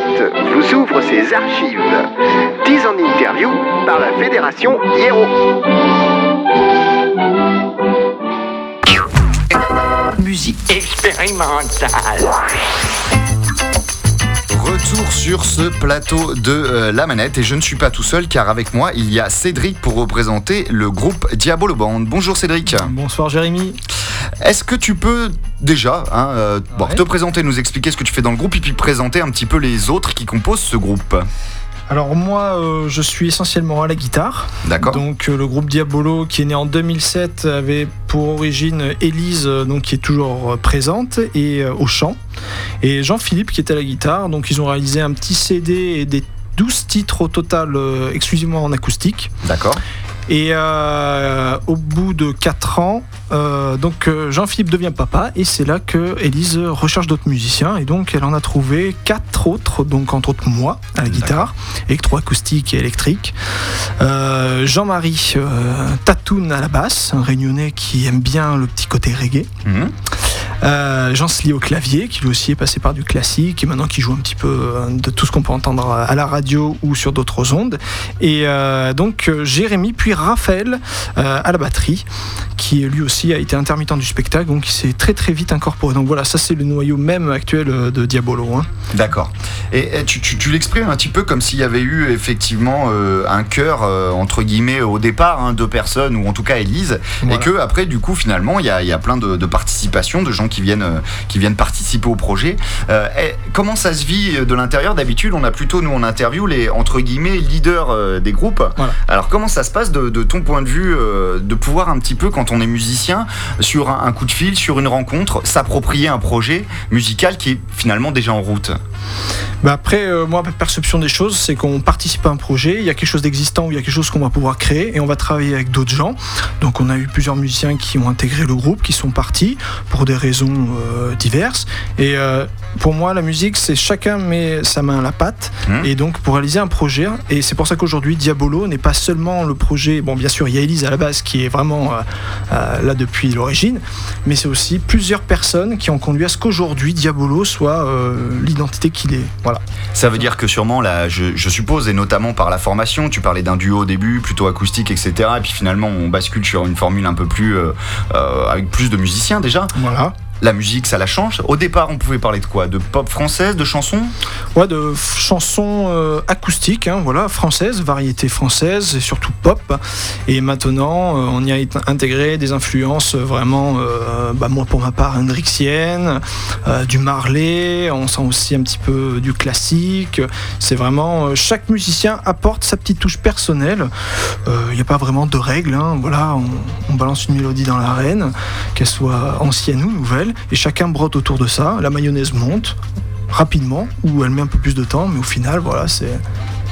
Vous ouvre ses archives. 10 en interview par la Fédération Hiero. Musique expérimentale. Retour sur ce plateau de euh, la manette et je ne suis pas tout seul car avec moi il y a Cédric pour représenter le groupe Diabolo Band. Bonjour Cédric. Bonsoir Jérémy. Est-ce que tu peux déjà hein, euh, bon, te présenter, nous expliquer ce que tu fais dans le groupe et puis présenter un petit peu les autres qui composent ce groupe? Alors moi euh, je suis essentiellement à la guitare. D'accord Donc euh, le groupe Diabolo qui est né en 2007 avait pour origine Élise euh, donc qui est toujours présente et au chant et Jean-Philippe qui était à la guitare. Donc ils ont réalisé un petit CD et des 12 titres au total exclusivement en acoustique. D'accord. Et euh, au bout de 4 ans, euh, donc euh, Jean-Philippe devient papa et c'est là que Élise recherche d'autres musiciens et donc elle en a trouvé quatre autres, donc entre autres moi à la guitare, électroacoustique et électrique. Euh, Jean-Marie Tatoun à la basse, un réunionnais qui aime bien le petit côté reggae. Mhm. Euh, Jean Sli au clavier, qui lui aussi est passé par du classique et maintenant qui joue un petit peu euh, de tout ce qu'on peut entendre à la radio ou sur d'autres ondes. Et euh, donc euh, Jérémy, puis Raphaël euh, à la batterie, qui lui aussi a été intermittent du spectacle, donc il s'est très très vite incorporé. Donc voilà, ça c'est le noyau même actuel de Diabolo. hein. D'accord. Et, et tu, tu- tu l'exprimes un petit peu comme s'il y avait eu effectivement un cœur entre guillemets au départ, hein, deux personnes ou en tout cas Élise, Voilà. et que après du coup finalement il y a, il y a plein de, de participations, de gens qui viennent, euh, qui viennent participer au projet. Euh, et comment ça se vit euh, de l'intérieur? D'habitude on a plutôt nous en interview les entre guillemets leaders des groupes. Voilà. Alors comment ça se passe de, de ton point de vue de pouvoir un petit peu quand on est musicien sur un, un coup de fil, sur une rencontre, s'approprier un projet musical qui est finalement déjà en route? Bah après, euh, moi, ma perception des choses, c'est qu'on participe à un projet, il y a quelque chose d'existant ou il y a quelque chose qu'on va pouvoir créer et on va travailler avec d'autres gens. Donc on a eu plusieurs musiciens qui ont intégré le groupe, qui sont partis pour des raisons euh, diverses. Et euh, pour moi, la musique, c'est chacun met sa main à la pâte Mhm. et donc pour réaliser un projet. Et c'est pour ça qu'aujourd'hui, Diabolo n'est pas seulement le projet. Bon, bien sûr, il y a Elise à la base qui est vraiment euh, là depuis l'origine, mais c'est aussi plusieurs personnes qui ont conduit à ce qu'aujourd'hui Diabolo soit euh, l'identité qu'il est. Voilà. Ça veut dire que sûrement, là, je, je suppose, et notamment par la formation, tu parlais d'un duo au début, plutôt acoustique, etc. Et puis finalement, on bascule sur une formule un peu plus. euh, avec plus de musiciens déjà. Voilà. La musique, ça la change. Au départ, on pouvait parler de quoi? De pop française, de chansons? Ouais, de chansons euh, acoustiques, hein, voilà, françaises, variété française et surtout pop. Et maintenant, euh, on y a int- intégré des influences euh, vraiment, bah, moi pour ma part, hendrixiennes, euh, du Marley, on sent aussi un petit peu du classique. C'est vraiment, chaque musicien apporte sa petite touche personnelle. Il n'y a pas vraiment de règles, hein, voilà, on balance une mélodie dans l'arène, qu'elle soit ancienne ou nouvelle, et chacun brotte autour de ça. La mayonnaise monte rapidement, ou elle met un peu plus de temps, mais au final, voilà, c'est.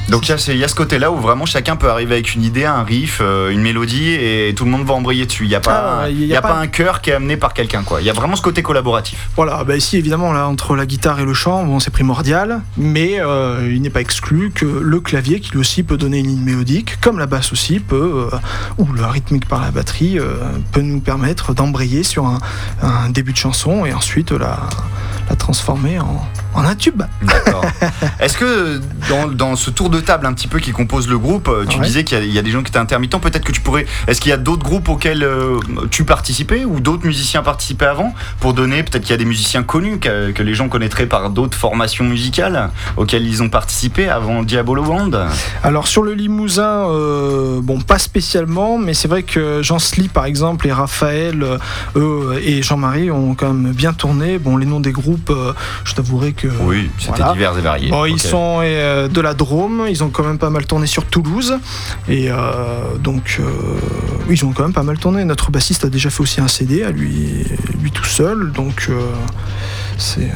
Donc il y a ce- il y, a ce côté-là où vraiment chacun peut arriver avec une idée, un riff, euh, une mélodie, et tout le monde va embrayer dessus. Il n'y a, pas, Ah, il il y y a a pas pas- un cœur qui est amené par quelqu'un. quoi. Il y a vraiment ce côté collaboratif. Voilà, bah ici évidemment là entre la guitare et le chant, bon c'est primordial, mais euh, il n'est pas exclu que le clavier qui lui aussi peut donner une ligne mélodique, comme la basse aussi peut, euh, ou le rythmique par la batterie peut nous permettre d'embrayer sur un, un début de chanson et ensuite la, la transformer en, en un tube. D'accord. Est-ce que dans, dans ce tour de table un petit peu qui compose le groupe, euh, tu Ouais. disais qu'il y, a- il y a des gens qui étaient intermittents, peut-être que tu pourrais... Est-ce qu'il y a d'autres groupes auxquels euh, tu participais ou d'autres musiciens participaient avant pour donner, peut-être qu'il y a des musiciens connus que, que les gens connaîtraient par d'autres formations musicales auxquelles ils ont participé avant Diabolo Band? Alors sur le Limousin, euh, bon pas spécialement, mais c'est vrai que Jean Sly par exemple et Raphaël, eux et Jean-Marie ont quand même bien tourné. Bon les noms des groupes, je t'avouerai que Oui, c'était Voilà. divers et variés. Bon, ils Ok. sont euh, de la Drôme, ils ont quand même pas mal tourné sur Toulouse. Et euh, donc, euh, ils ont quand même pas mal tourné. Notre bassiste a déjà fait aussi un CD à lui, lui tout seul. Donc, c'est.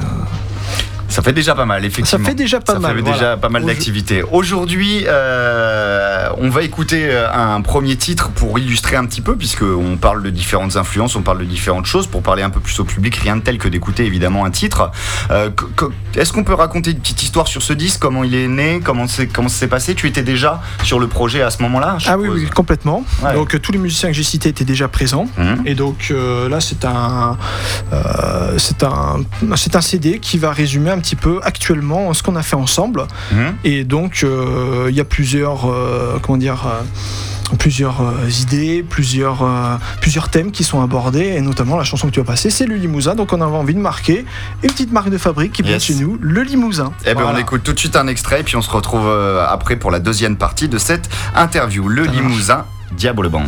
Ça fait déjà pas mal, effectivement. Ça fait déjà pas Ça mal, fait voilà. déjà pas mal d'activités. Aujourd'hui, euh, on va écouter euh, un premier titre pour illustrer un petit peu, puisqu'on parle de différentes influences, on parle de différentes choses. Pour parler un peu plus au public, rien de tel que d'écouter évidemment un titre. Euh, Est-ce qu'on peut raconter une petite histoire sur ce disque? Comment il est né? Comment ça s'est passé? Tu étais déjà sur le projet à ce moment-là Ah oui, complètement. Ouais. Donc, tous les musiciens que j'ai cités étaient déjà présents. Mhm. Et donc euh, là, c'est un, c'est un, un CD qui va résumer un petit peu actuellement ce qu'on a fait ensemble. Mhm. Et donc, euh, il y a plusieurs, euh, comment dire, euh, plusieurs idées, plusieurs, plusieurs thèmes qui sont abordés, et notamment la chanson que tu as passée, c'est le Limousin. Donc, on avait envie de marquer une petite marque de fabrique qui vient Yes. chez nous, le Limousin. Eh ben, Voilà. on écoute tout de suite un extrait, puis on se retrouve après pour la deuxième partie de cette interview. Le Ça marche. Limousin, Diabolo Band.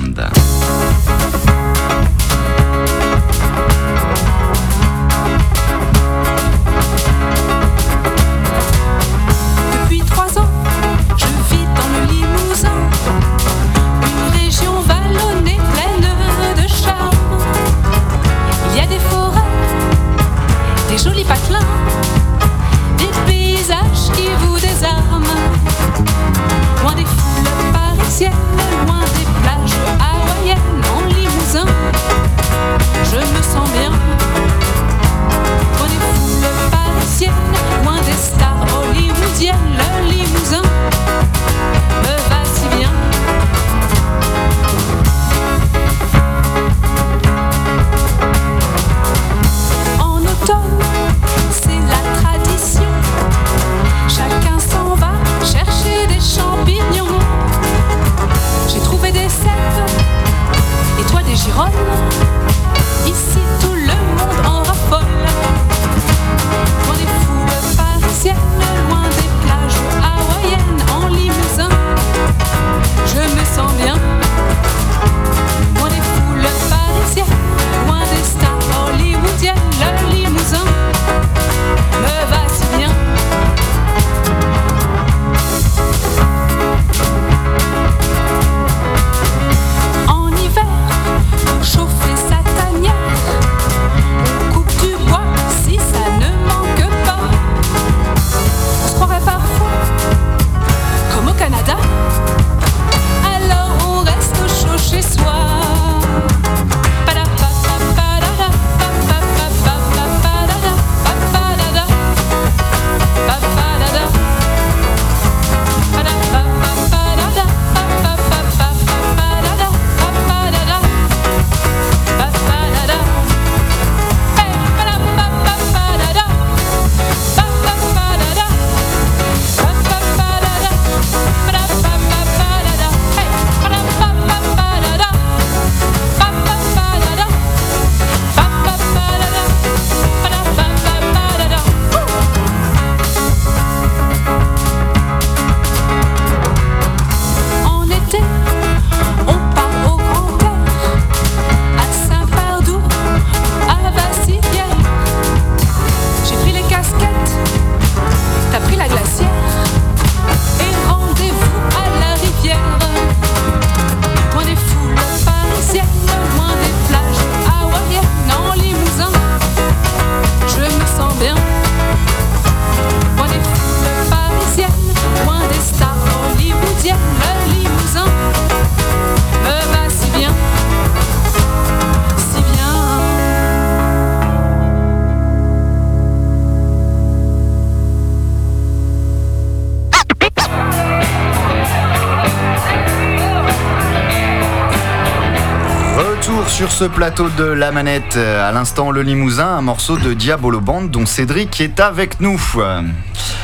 Ce plateau de la manette. À l'instant, le Limousin, un morceau de Diabolo Band dont Cédric est avec nous.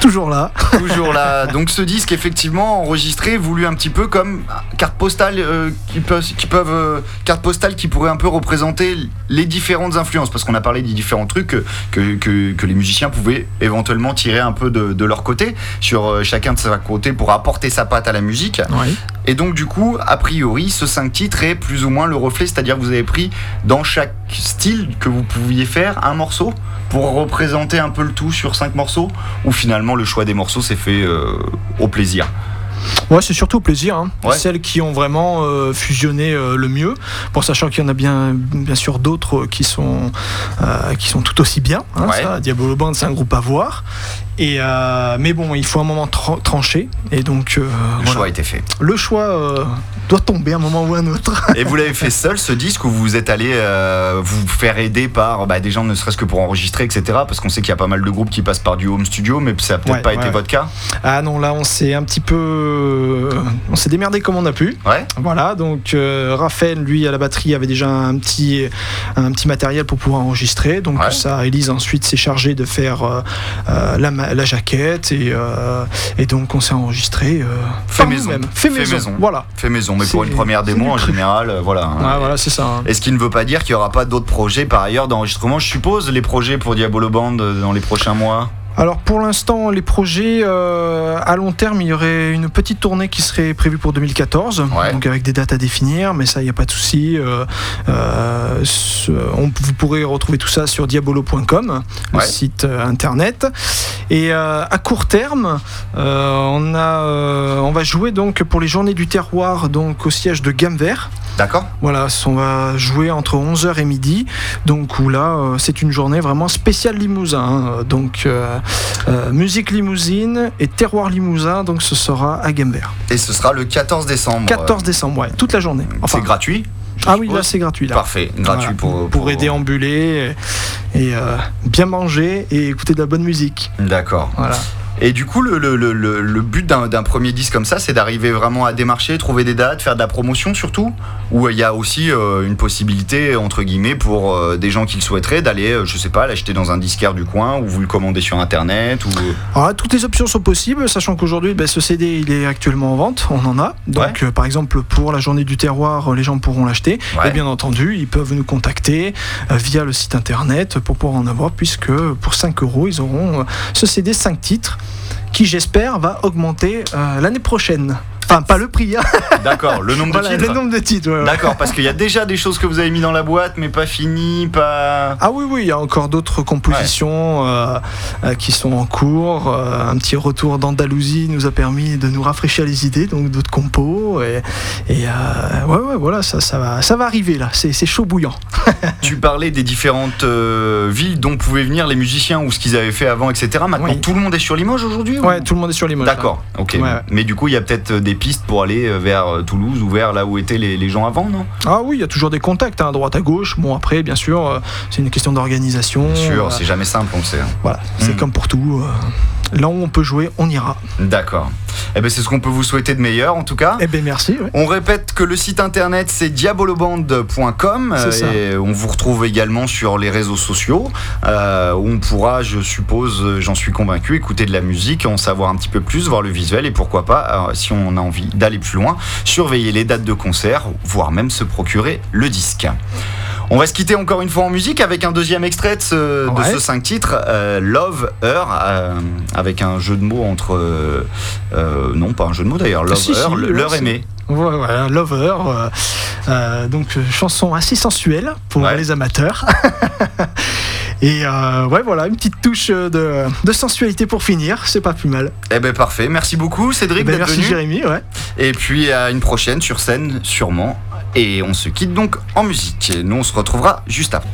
Toujours là. Toujours là. Donc ce disque, effectivement, enregistré, voulu un petit peu comme carte postale euh, qui peuvent, qui peuvent euh, carte postale qui pourrait un peu représenter les différentes influences, parce qu'on a parlé des différents trucs que, que, que- que les musiciens pouvaient éventuellement tirer un peu de, de leur côté, sur euh, chacun de sa côté pour apporter sa patte à la musique. Oui. Et donc du coup, a priori, ce 5 titres est plus ou moins le reflet, c'est-à-dire que vous avez pris dans chaque style que vous pouviez faire un morceau pour représenter un peu le tout sur 5 morceaux, ou finalement le choix des morceaux s'est fait euh, au plaisir? Ouais, c'est surtout au plaisir. hein. Ouais. Celles qui ont vraiment euh, fusionné euh, le mieux. Bon, sachant qu'il y en a bien, bien sûr d'autres qui sont, euh, qui sont tout aussi bien. hein, Ouais. ça. Diabolo Band, c'est un groupe à voir. Et, mais bon, il faut un moment tra- tranché. Et donc, Le voilà. choix a été fait. le choix doit tomber un moment ou un autre. Et vous l'avez fait seul ce disque ou vous êtes allé vous faire aider par bah, des gens ne serait-ce que pour enregistrer, etc. Parce qu'on sait qu'il y a pas mal de groupes qui passent par du home studio, mais ça n'a peut-être Ouais, pas été votre cas? Ah non, là, on s'est un petit peu euh, on s'est démerdé comme on a pu. Ouais. Voilà, donc euh, Raphaël, lui, à la batterie, avait déjà un petit, un petit matériel pour pouvoir enregistrer. Donc Ouais. ça, Elise ensuite s'est chargée de faire euh, euh, la, jaquette et, et donc on s'est enregistré Fait maison. nous-mêmes. Fait, Fait maison. maison. Voilà. Fait maison, mais pour une première démo en général, voilà. Ouais, voilà, c'est ça. hein. Et ce qui ne veut pas dire qu'il n'y aura pas d'autres projets par ailleurs d'enregistrement, je suppose, les projets pour Diabolo Band dans les prochains mois? Alors pour l'instant, les projets euh, à long terme, il y aurait une petite tournée qui serait prévue pour 2014, Ouais. donc avec des dates à définir, mais ça, il n'y a pas de souci. euh, euh, vous pourrez retrouver tout ça sur diabolo.com, le Ouais. site internet. Et à court terme, on, a, on va jouer donc pour les journées du terroir donc au siège de Gamme Vert. D'accord Voilà, on va jouer entre 11h et midi. Donc où là, euh, c'est une journée vraiment spéciale Limousin. hein. Donc euh, euh, musique limousine et terroir limousin. Donc ce sera à Gambert. Et ce sera le 14 décembre. 14 décembre, ouais, toute la journée. Enfin, c'est gratuit ah oui, là c'est gratuit. Là. Parfait, gratuit Voilà, pour, pour aider à ambuler et, et, euh, bien manger et écouter de la bonne musique. D'accord. Voilà. Et du coup, le, le- le- le- le but d'un premier disque comme ça, c'est d'arriver vraiment à démarcher, trouver des dates, faire de la promotion surtout Ou il y a aussi euh, une possibilité, entre guillemets, pour euh, des gens qui le souhaiteraient, d'aller, euh, je sais pas, l'acheter dans un disquaire du coin, ou vous le commandez sur Internet ou... Alors là, toutes les options sont possibles, sachant qu'aujourd'hui, ben, ce CD, il est actuellement en vente, on en a. Donc, euh, par exemple, pour la journée du terroir, les gens pourront l'acheter. Ouais. Et bien entendu, ils peuvent nous contacter via le site internet pour pouvoir en avoir, puisque pour 5 euros, ils auront ce CD 5 titres, qui j'espère va augmenter euh, l'année prochaine. Enfin, pas le prix, hein. D'accord, le nombre voilà, de titres le nombre de titres. ouais, ouais. D'accord, parce qu'il y a déjà des choses que vous avez mis dans la boîte, mais pas finies, pas... Ah oui, oui, il y a encore d'autres compositions euh, euh, qui sont en cours. Euh, un petit retour d'Andalousie nous a permis de nous rafraîchir les idées, donc d'autres compos. Et, et, euh, ouais, ouais, voilà, ça, ça, va, ça va arriver là, c'est chaud bouillant. Tu parlais des différentes euh, villes dont pouvaient venir les musiciens ou ce qu'ils avaient fait avant, etc. Maintenant, Oui. tout le monde est sur Limoges aujourd'hui ou- Ouais, tout le monde est sur mots. D'accord, ok. Mais du coup, il y a peut-être des pistes pour aller euh, vers euh, Toulouse ou vers là où étaient les, les gens avant, non? Ah oui, il y a toujours des contacts, hein, à droite, à gauche. Bon, après, bien sûr, euh, c'est une question d'organisation. Bien sûr, c'est jamais simple, on le sait. hein. Voilà, c'est Mm. comme pour tout. Là où on peut jouer, on ira. D'accord. Eh ben, c'est ce qu'on peut vous souhaiter de meilleur, en tout cas. Eh bien, merci. ouais. On répète que le site internet c'est diaboloband.com ça. et on vous retrouve également sur les réseaux sociaux euh, où on pourra, je suppose, euh, j'en suis convaincu, écouter de la musique, en savoir un petit peu plus, voir le visuel et pourquoi pas, euh, si on a envie d'aller plus loin, surveiller les dates de concert, voire même se procurer le disque. On va se quitter encore une fois en musique avec un deuxième extrait de ce, de Ouais. ce cinq titres, euh, Love Her, euh, avec un jeu de mots entre. euh, non, pas un jeu de mots d'ailleurs, Love Si, si, Her, ouais, leur c'est- aimé. Ouais, voilà, Lover. euh, euh, donc, chanson assez sensuelle pour Ouais. les amateurs. Et euh, ouais, voilà, une petite touche de, de sensualité pour finir, c'est pas plus mal. Eh ben parfait, merci beaucoup Cédric Eh ben, d'être merci venu. Jérémy, ouais. Et puis à une prochaine sur scène sûrement. Et on se quitte donc en musique. Nous on se retrouvera juste après.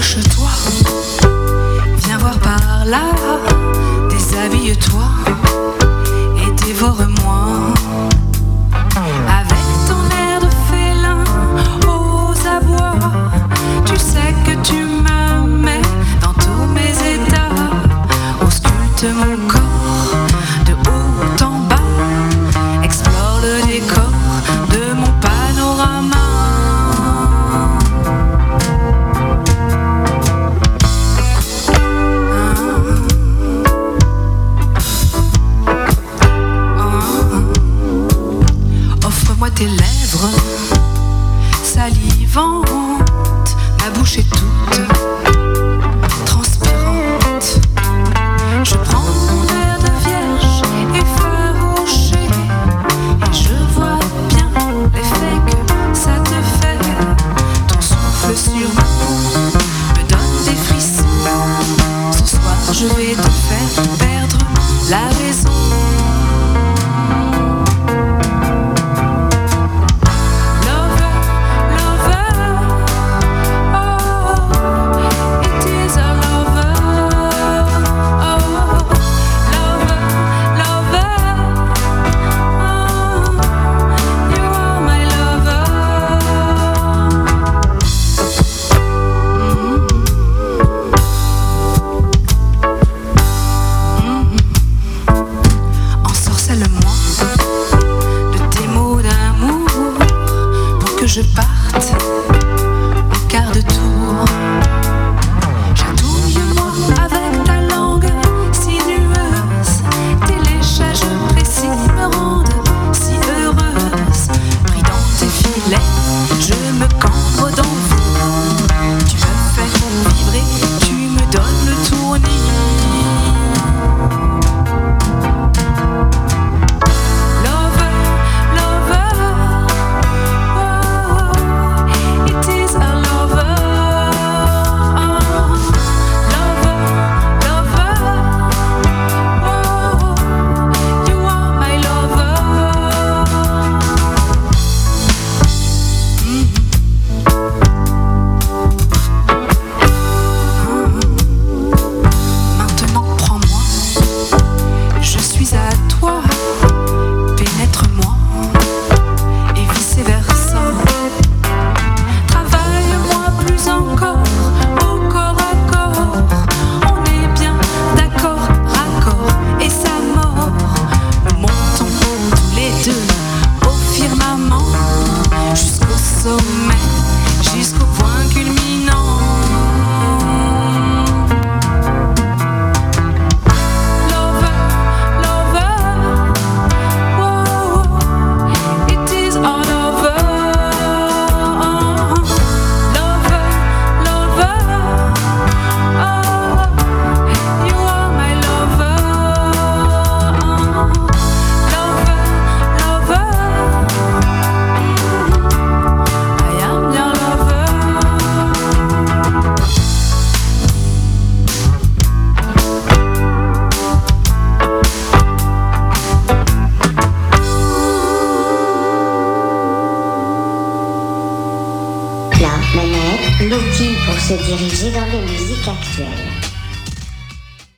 Approche-toi, viens voir par là, déshabille-toi la raison. Je parte se diriger musiques actuelles.